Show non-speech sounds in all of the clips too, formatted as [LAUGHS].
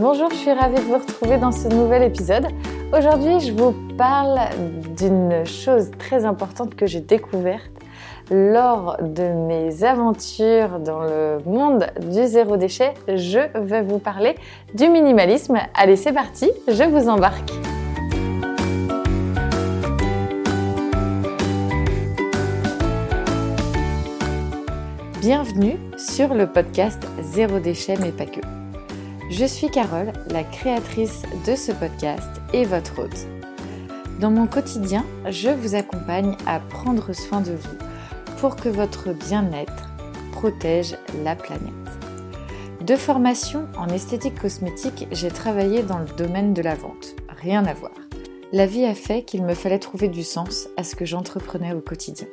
Bonjour, je suis ravie de vous retrouver dans ce nouvel épisode. Aujourd'hui, je vous parle d'une chose très importante que j'ai découverte lors de mes aventures dans le monde du zéro déchet. Je vais vous parler du minimalisme. Allez, c'est parti, je vous embarque. Bienvenue sur le podcast Zéro déchet mais pas que. Je suis Carole, la créatrice de ce podcast et votre hôte. Dans mon quotidien, je vous accompagne à prendre soin de vous pour que votre bien-être protège la planète. De formation en esthétique cosmétique, j'ai travaillé dans le domaine de la vente. Rien à voir. La vie a fait qu'il me fallait trouver du sens à ce que j'entreprenais au quotidien.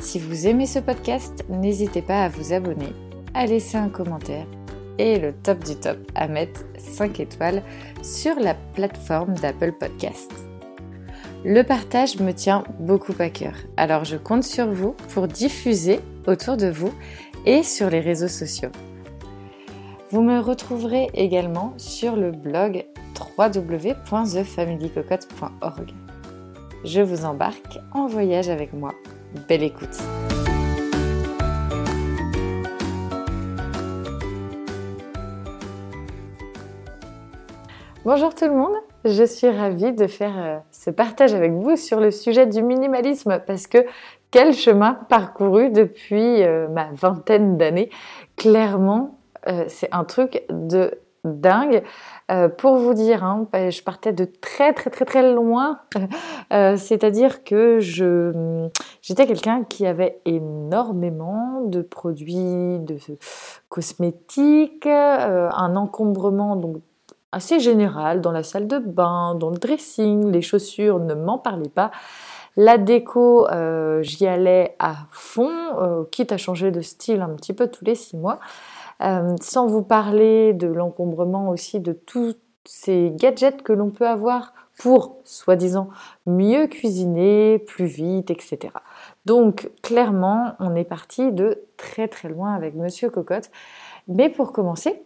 Si vous aimez ce podcast, n'hésitez pas à vous abonner, à laisser un commentaire et le top du top à mettre 5 étoiles sur la plateforme d'Apple Podcast. Le partage me tient beaucoup à cœur, alors je compte sur vous pour diffuser autour de vous et sur les réseaux sociaux. Vous me retrouverez également sur le blog www.thefamilycocotte.org. Je vous embarque en voyage avec moi. Belle écoute! Bonjour tout le monde, je suis ravie de faire euh, ce partage avec vous sur le sujet du minimalisme parce que quel chemin parcouru depuis euh, ma vingtaine d'années. Clairement, euh, c'est un truc de dingue. pour vous dire, hein, bah, je partais de très très très très loin. C'est-à-dire que je j'étais quelqu'un qui avait énormément de produits, de cosmétiques, un encombrement donc assez général dans la salle de bain, dans le dressing, les chaussures, ne m'en parlez pas. La déco, euh, j'y allais à fond, euh, quitte à changer de style un petit peu tous les six mois. Euh, sans vous parler de l'encombrement aussi de tous ces gadgets que l'on peut avoir pour, soi-disant, mieux cuisiner, plus vite, etc. Donc, clairement, on est parti de très très loin avec Monsieur Cocotte. Mais pour commencer,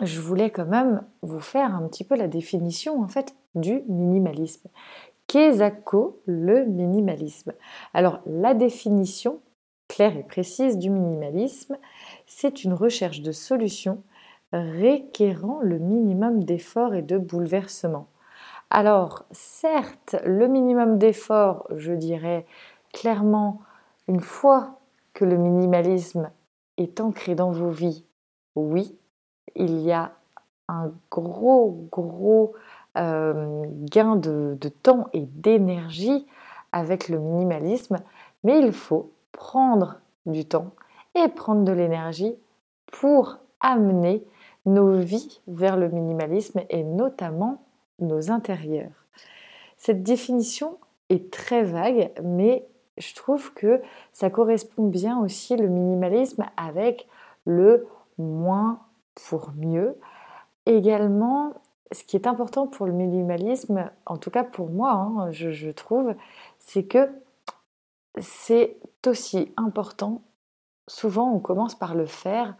je voulais quand même vous faire un petit peu la définition en fait du minimalisme. Qu'est-ce le minimalisme Alors la définition claire et précise du minimalisme, c'est une recherche de solutions requérant le minimum d'efforts et de bouleversements. Alors certes, le minimum d'efforts, je dirais clairement, une fois que le minimalisme est ancré dans vos vies, oui, il y a un gros, gros euh, gain de, temps et d'énergie avec le minimalisme, mais il faut prendre du temps et prendre de l'énergie pour amener nos vies vers le minimalisme et notamment nos intérieurs. Cette définition est très vague, mais je trouve que ça correspond bien aussi le minimalisme avec le moins pour mieux. Également, ce qui est important pour le minimalisme, en tout cas pour moi, hein, je, trouve, c'est que c'est aussi important. Souvent, on commence par le faire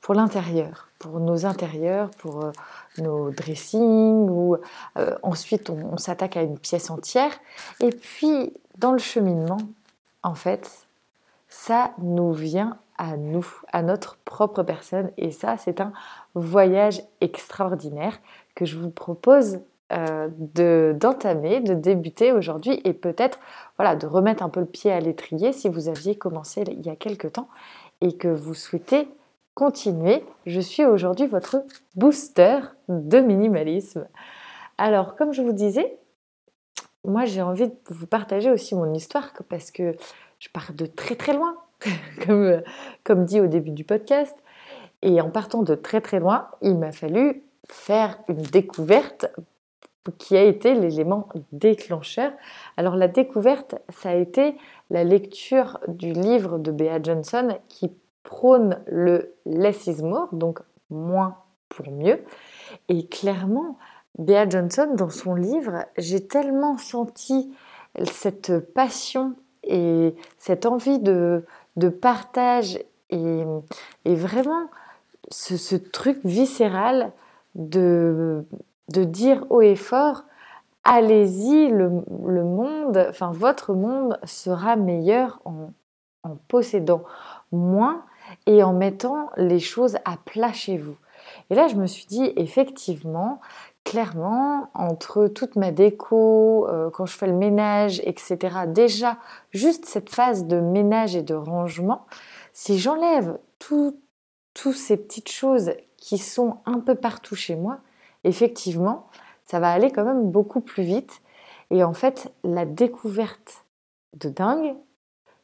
pour l'intérieur, pour nos intérieurs, pour euh, nos dressings, ou euh, ensuite on s'attaque à une pièce entière. Et puis, dans le cheminement, en fait, ça nous vient à nous, à notre propre personne. Et ça, c'est un voyage extraordinaire que je vous propose euh, d'entamer, de, débuter aujourd'hui et peut-être voilà, de remettre un peu le pied à l'étrier si vous aviez commencé il y a quelque temps et que vous souhaitez continuer. Je suis aujourd'hui votre booster de minimalisme. Alors, comme je vous disais, moi j'ai envie de vous partager aussi mon histoire parce que je pars de très très loin. [LAUGHS] comme, comme dit au début du podcast. Et en partant de très très loin, il m'a fallu faire une découverte qui a été l'élément déclencheur. Alors la découverte, ça a été la lecture du livre de Bea Johnson qui prône le less is more, donc moins pour mieux. Et clairement, Bea Johnson, dans son livre, j'ai tellement senti cette passion et cette envie de, de partage et, vraiment ce, truc viscéral de, dire haut et fort, allez-y, le, monde, votre monde sera meilleur en, en possédant moins et en mettant les choses à plat chez vous. Et là, je me suis dit, effectivement, clairement, entre toute ma déco, euh, quand je fais le ménage, etc., déjà, juste cette phase de ménage et de rangement, si j'enlève toutes ces petites choses qui sont un peu partout chez moi, effectivement, ça va aller quand même beaucoup plus vite. Et en fait, la découverte de dingue,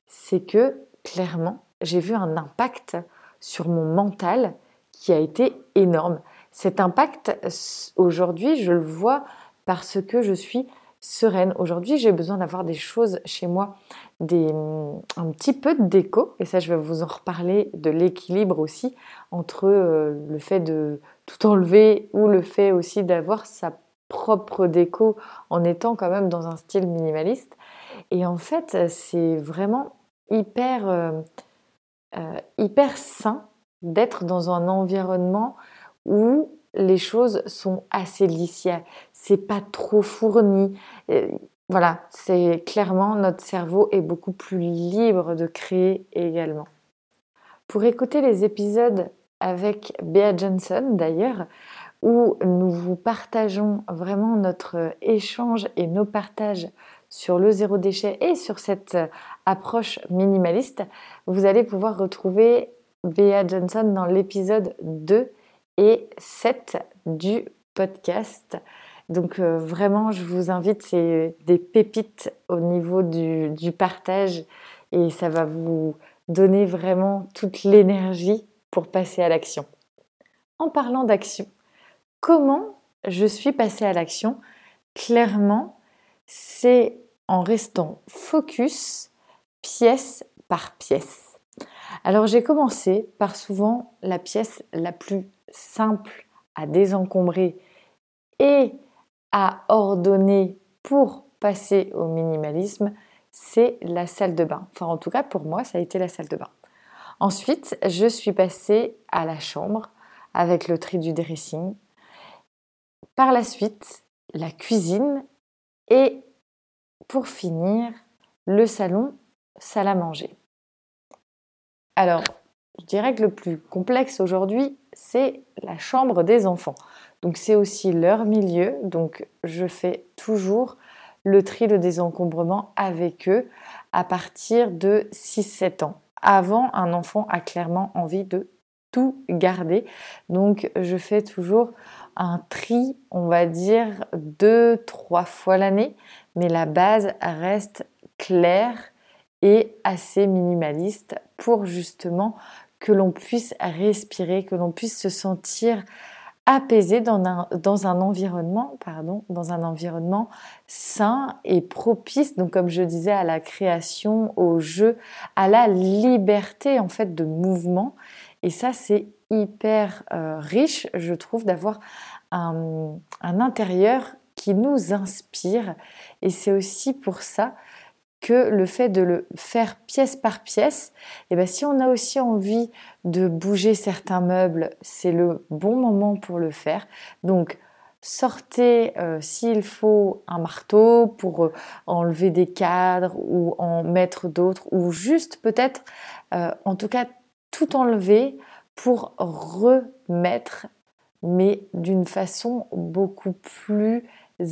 c'est que clairement, j'ai vu un impact sur mon mental qui a été énorme. Cet impact, aujourd'hui, je le vois parce que je suis sereine. Aujourd'hui, j'ai besoin d'avoir des choses chez moi, des, un petit peu de déco, et ça, je vais vous en reparler de l'équilibre aussi entre euh, le fait de tout enlever ou le fait aussi d'avoir sa propre déco en étant quand même dans un style minimaliste. Et en fait, c'est vraiment hyper, euh, euh, hyper sain d'être dans un environnement où les choses sont assez lisières. C'est pas trop fourni. voilà, c'est clairement notre cerveau est beaucoup plus libre de créer également. Pour écouter les épisodes avec Bea Johnson d'ailleurs, où nous vous partageons vraiment notre échange et nos partages sur le zéro déchet et sur cette approche minimaliste, vous allez pouvoir retrouver Bea Johnson dans l'épisode 2 et 7 du podcast. Donc euh, vraiment, je vous invite, c'est des pépites au niveau du, du, partage et ça va vous donner vraiment toute l'énergie pour passer à l'action. En parlant d'action, comment je suis passée à l'action? Clairement, c'est en restant focus pièce par pièce. Alors j'ai commencé par souvent la pièce la plus simple à désencombrer et à ordonner pour passer au minimalisme, c'est la salle de bain. Enfin, en tout cas, pour moi, ça a été la salle de bain. Ensuite, je suis passée à la chambre avec le tri du dressing. Par la suite, la cuisine et pour finir, le salon, salle à manger. Alors, je dirais que le plus complexe aujourd'hui, c'est la chambre des enfants. Donc c'est aussi leur milieu, donc je fais toujours le tri, le désencombrement avec eux à partir de 6-7 ans. Avant, un enfant a clairement envie de tout garder. Donc je fais toujours un tri, on va dire, deux, trois fois l'année, mais la base reste claire et assez minimaliste pour justement que l'on puisse respirer, que l'on puisse se sentir apaisé dans un, dans un environnement, pardon, dans un environnement sain et propice, donc comme je disais, à la création, au jeu, à la liberté en fait de mouvement. Et ça, c'est hyper euh, riche, je trouve, d'avoir un, un intérieur qui nous inspire. Et c'est aussi pour ça que le fait de le faire pièce par pièce, et eh bien si on a aussi envie de bouger certains meubles, c'est le bon moment pour le faire. Donc sortez euh, s'il faut un marteau pour euh, enlever des cadres ou en mettre d'autres, ou juste peut-être, euh, en tout cas, tout enlever pour remettre, mais d'une façon beaucoup plus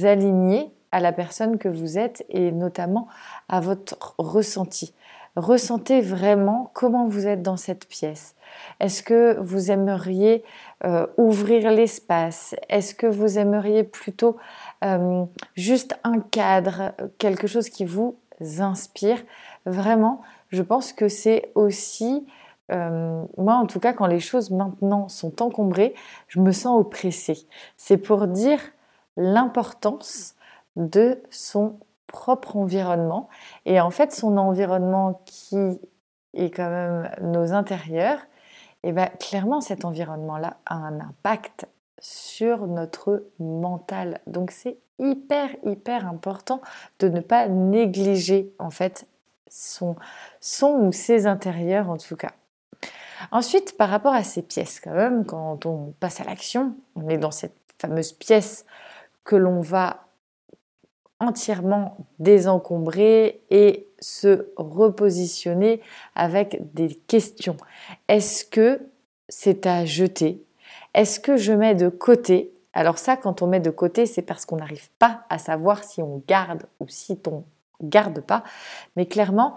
alignée à la personne que vous êtes et notamment à votre ressenti. Ressentez vraiment comment vous êtes dans cette pièce. Est-ce que vous aimeriez euh, ouvrir l'espace? Est-ce que vous aimeriez plutôt euh, juste un cadre, quelque chose qui vous inspire? Vraiment, je pense que c'est aussi, euh, moi en tout cas, quand les choses maintenant sont encombrées, je me sens oppressée. C'est pour dire l'importance de son propre environnement. Et en fait, son environnement qui est quand même nos intérieurs, et eh bien clairement cet environnement-là a un impact sur notre mental. Donc c'est hyper hyper important de ne pas négliger en fait son, son ou ses intérieurs en tout cas. Ensuite, par rapport à ces pièces, quand même, quand on passe à l'action, on est dans cette fameuse pièce que l'on va entièrement désencombrer et se repositionner avec des questions. Est-ce que c'est à jeter? Est-ce que je mets de côté? Alors ça, quand on met de côté, c'est parce qu'on n'arrive pas à savoir si on garde ou si on garde pas. Mais clairement,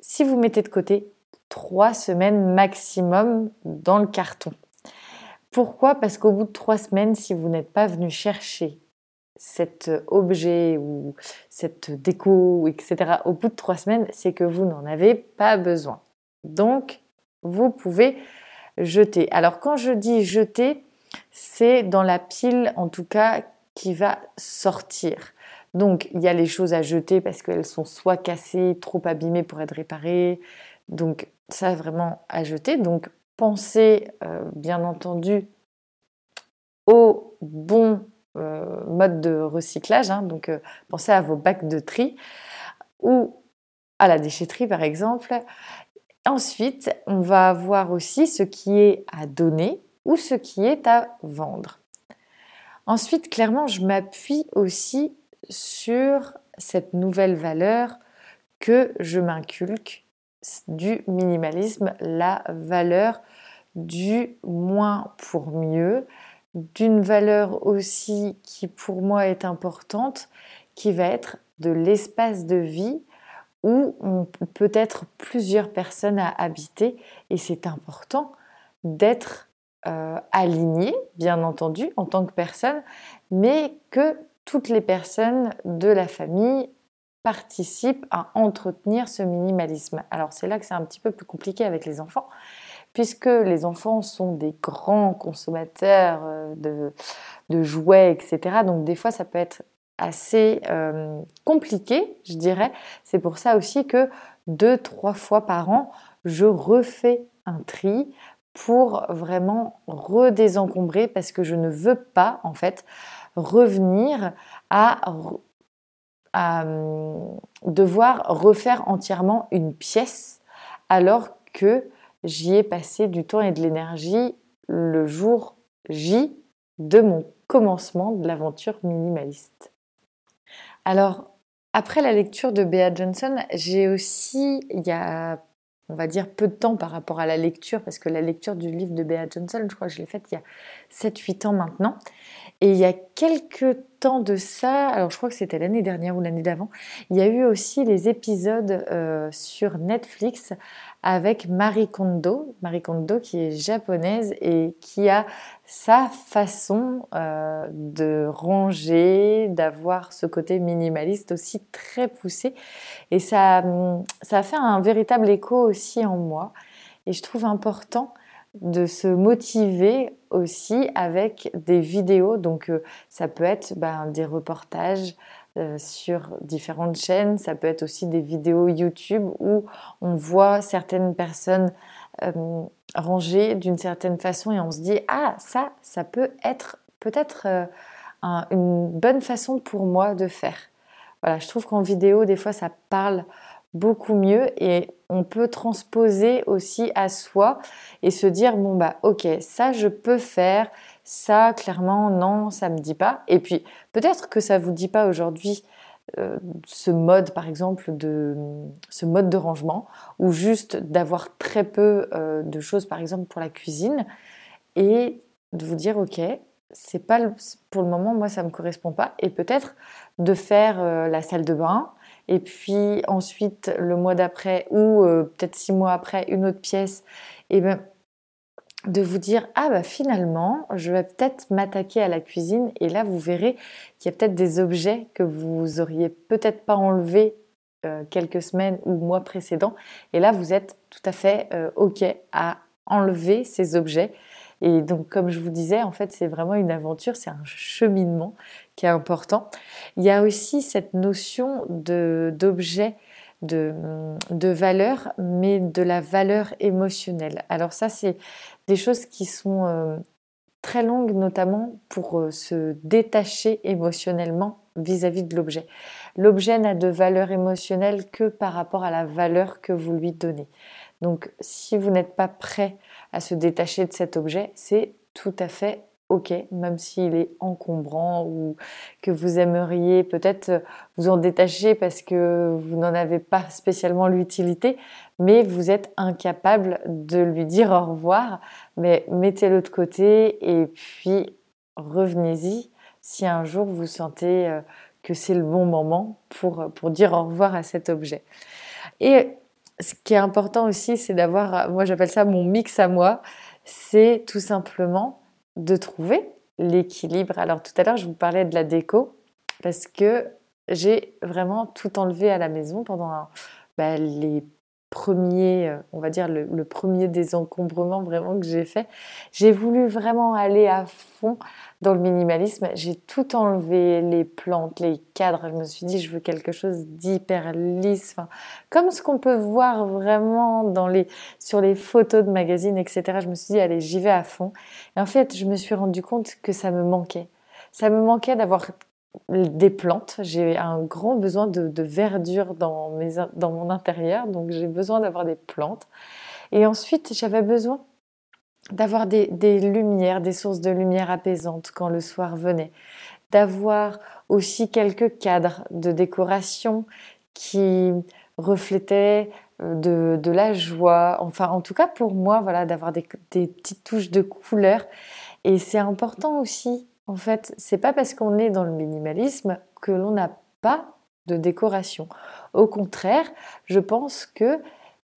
si vous mettez de côté, trois semaines maximum dans le carton. Pourquoi? Parce qu'au bout de trois semaines, si vous n'êtes pas venu chercher cet objet ou cette déco, etc., au bout de trois semaines, c'est que vous n'en avez pas besoin. Donc, vous pouvez jeter. Alors, quand je dis jeter, c'est dans la pile, en tout cas, qui va sortir. Donc, il y a les choses à jeter parce qu'elles sont soit cassées, trop abîmées pour être réparées. Donc, ça, vraiment à jeter. Donc, pensez, euh, bien entendu, au bon euh, mode de recyclage. Hein. donc, euh, pensez à vos bacs de tri ou à la déchetterie, par exemple. Ensuite, on va avoir aussi ce qui est à donner ou ce qui est à vendre. Ensuite, clairement, je m'appuie aussi sur cette nouvelle valeur que je m'inculque du minimalisme, la valeur du moins pour mieux, d'une valeur aussi qui pour moi est importante, qui va être de l'espace de vie où on peut être plusieurs personnes à habiter et c'est important d'être euh, aligné, bien entendu, en tant que personne, mais que toutes les personnes de la famille participent à entretenir ce minimalisme. Alors c'est là que c'est un petit peu plus compliqué avec les enfants, puisque les enfants sont des grands consommateurs euh, de, jouets, etc. Donc des fois, ça peut être assez euh, compliqué, je dirais. C'est pour ça aussi que deux, trois fois par an, je refais un tri pour vraiment redésencombrer parce que je ne veux pas, en fait, revenir à, à devoir refaire entièrement une pièce alors que j'y ai passé du temps et de l'énergie le jour J de mon commencement de l'aventure minimaliste. Alors, après la lecture de Bea Johnson, j'ai aussi, il y a, on va dire, peu de temps par rapport à la lecture, parce que la lecture du livre de Bea Johnson, je crois que je l'ai faite il y a 7-8 ans maintenant. Et il y a quelques temps de ça, alors je crois que c'était l'année dernière ou l'année d'avant, il y a eu aussi les épisodes euh, sur Netflix avec Marie Kondo, Marie Kondo qui est japonaise et qui a sa façon euh, de ranger, d'avoir ce côté minimaliste aussi très poussé. Et ça, ça a fait un véritable écho aussi en moi. Et je trouve important de se motiver aussi avec des vidéos. Donc euh, ça peut être ben, des reportages euh, sur différentes chaînes, ça peut être aussi des vidéos YouTube où on voit certaines personnes euh, ranger d'une certaine façon et on se dit ah ça, ça peut être peut-être une bonne façon pour moi de faire. Voilà, je trouve qu'en vidéo des fois ça parle beaucoup mieux et on peut transposer aussi à soi et se dire bon bah ok ça je peux faire ça clairement non ça me dit pas. Et puis peut-être que ça vous dit pas aujourd'hui euh, ce mode par exemple de ce mode de rangement ou juste d'avoir très peu euh, de choses par exemple pour la cuisine et de vous dire ok c'est pas pour le moment moi ça me correspond pas et peut-être de faire euh, la salle de bain et puis ensuite le mois d'après ou euh, peut-être six mois après une autre pièce, et bien de vous dire ah bah finalement je vais peut-être m'attaquer à la cuisine et là vous verrez qu'il y a peut-être des objets que vous auriez peut-être pas enlevés euh, quelques semaines ou mois précédents et là vous êtes tout à fait euh, ok à enlever ces objets et donc, comme je vous disais, en fait, c'est vraiment une aventure, c'est un cheminement qui est important. Il y a aussi cette notion d'objet, de, valeur, mais de la valeur émotionnelle. Alors ça, c'est des choses qui sont euh, très longues, notamment pour euh, se détacher émotionnellement vis-à-vis -vis de l'objet. L'objet n'a de valeur émotionnelle que par rapport à la valeur que vous lui donnez. Donc si vous n'êtes pas prêt à se détacher de cet objet, c'est tout à fait ok, même s'il est encombrant ou que vous aimeriez peut-être vous en détacher parce que vous n'en avez pas spécialement l'utilité, mais vous êtes incapable de lui dire au revoir. Mais mettez-le de côté et puis revenez-y si un jour vous sentez euh, que c'est le bon moment pour, pour dire au revoir à cet objet. Et ce qui est important aussi, c'est d'avoir, moi j'appelle ça mon mix à moi, c'est tout simplement de trouver l'équilibre. Alors tout à l'heure, je vous parlais de la déco parce que j'ai vraiment tout enlevé à la maison pendant bah, les premier, euh, on va dire le, premier désencombrement vraiment que j'ai fait. J'ai voulu vraiment aller à fond dans le minimalisme. J'ai tout enlevé, les plantes, les cadres. Je me suis dit, je veux quelque chose d'hyper lisse, comme ce qu'on peut voir vraiment sur les photos de magazines, etc. Je me suis dit, allez, j'y vais à fond. Et en fait, je me suis rendu compte que ça me manquait. Ça me manquait d'avoir des plantes. J'ai un grand besoin de, verdure dans, dans mon intérieur, donc j'ai besoin d'avoir des plantes. Et ensuite, j'avais besoin d'avoir des, des, lumières, des sources de lumière apaisantes quand le soir venait, d'avoir aussi quelques cadres de décoration qui reflétaient euh, de, de, la joie, enfin en tout cas pour moi, voilà, d'avoir des, des petites touches de couleur. Et c'est important aussi en fait, c'est pas parce qu'on est dans le minimalisme que l'on n'a pas de décoration. Au contraire, je pense que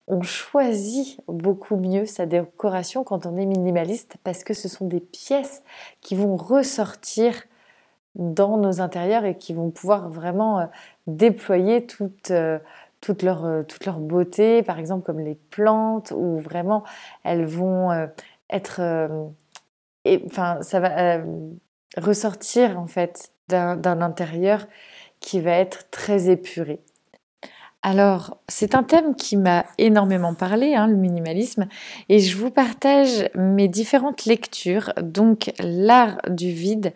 on choisit beaucoup mieux sa décoration quand on est minimaliste parce que ce sont des pièces qui vont ressortir dans nos intérieurs et qui vont pouvoir vraiment euh, déployer toute, euh, leur, euh, toute leur beauté, par exemple comme les plantes, où vraiment elles vont être... enfin, ça va ressortir en fait d'un intérieur qui va être très épuré. Alors, c'est un thème qui m'a énormément parlé, hein, le minimalisme, et je vous partage mes différentes lectures. Donc, L'art du vide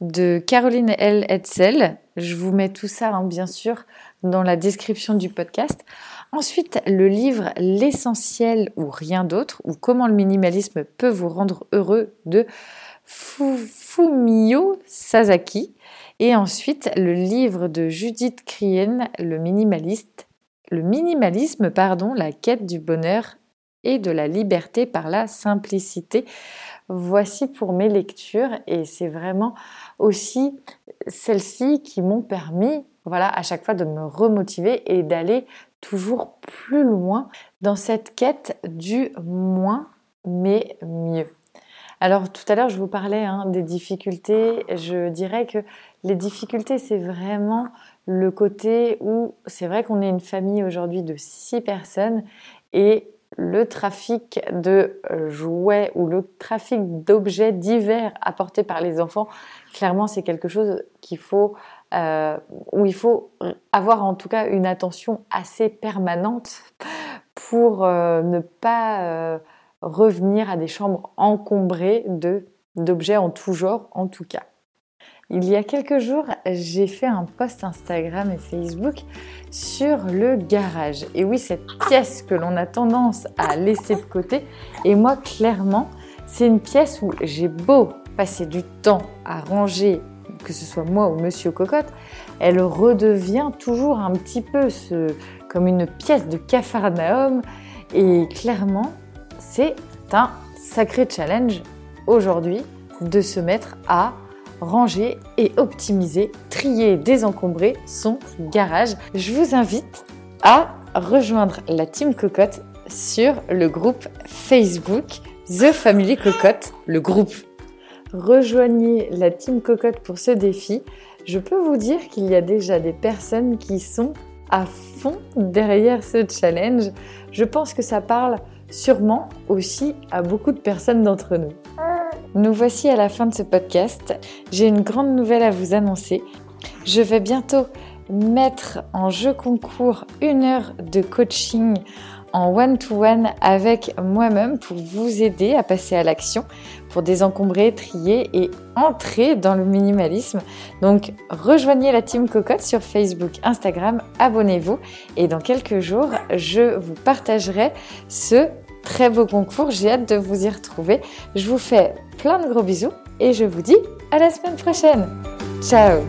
de Caroline L. Hetzel. Je vous mets tout ça, hein, bien sûr, dans la description du podcast. Ensuite, le livre L'essentiel ou rien d'autre, ou comment le minimalisme peut vous rendre heureux de Fumio Sasaki. Et ensuite, le livre de Judith Krien, Le minimaliste, le minimalisme, pardon, la quête du bonheur et de la liberté par la simplicité. Voici pour mes lectures et c'est vraiment aussi celles-ci qui m'ont permis, voilà, à chaque fois de me remotiver et d'aller toujours plus loin dans cette quête du moins mais mieux. Alors tout à l'heure, je vous parlais hein, des difficultés. Je dirais que les difficultés, c'est vraiment le côté où c'est vrai qu'on est une famille aujourd'hui de six personnes et le trafic de jouets ou le trafic d'objets divers apportés par les enfants, clairement, c'est quelque chose qu'il faut, euh, où il faut avoir en tout cas une attention assez permanente pour euh, ne pas euh, revenir à des chambres encombrées de d'objets en tout genre en tout cas. Il y a quelques jours, j'ai fait un post Instagram et Facebook sur le garage. Et oui, cette pièce que l'on a tendance à laisser de côté. Et moi, clairement, c'est une pièce où j'ai beau passer du temps à ranger, que ce soit moi ou Monsieur Cocotte, elle redevient toujours un petit peu comme une pièce de capharnaüm. Et clairement, c'est un sacré challenge aujourd'hui de se mettre à ranger et optimiser, trier et désencombrer son garage. Je vous invite à rejoindre la team Cocotte sur le groupe Facebook The Family Cocotte, le groupe. Rejoignez la team Cocotte pour ce défi. Je peux vous dire qu'il y a déjà des personnes qui sont à fond derrière ce challenge. Je pense que ça parle sûrement aussi à beaucoup de personnes d'entre nous. Nous voici à la fin de ce podcast. J'ai une grande nouvelle à vous annoncer. Je vais bientôt mettre en jeu concours une heure de coaching en one-to-one avec moi-même pour vous aider à passer à l'action, pour désencombrer, trier et entrer dans le minimalisme. Donc rejoignez la team Cocotte sur Facebook, Instagram, abonnez-vous et dans quelques jours, je vous partagerai ce très beau concours. J'ai hâte de vous y retrouver. Je vous fais plein de gros bisous et je vous dis à la semaine prochaine. Ciao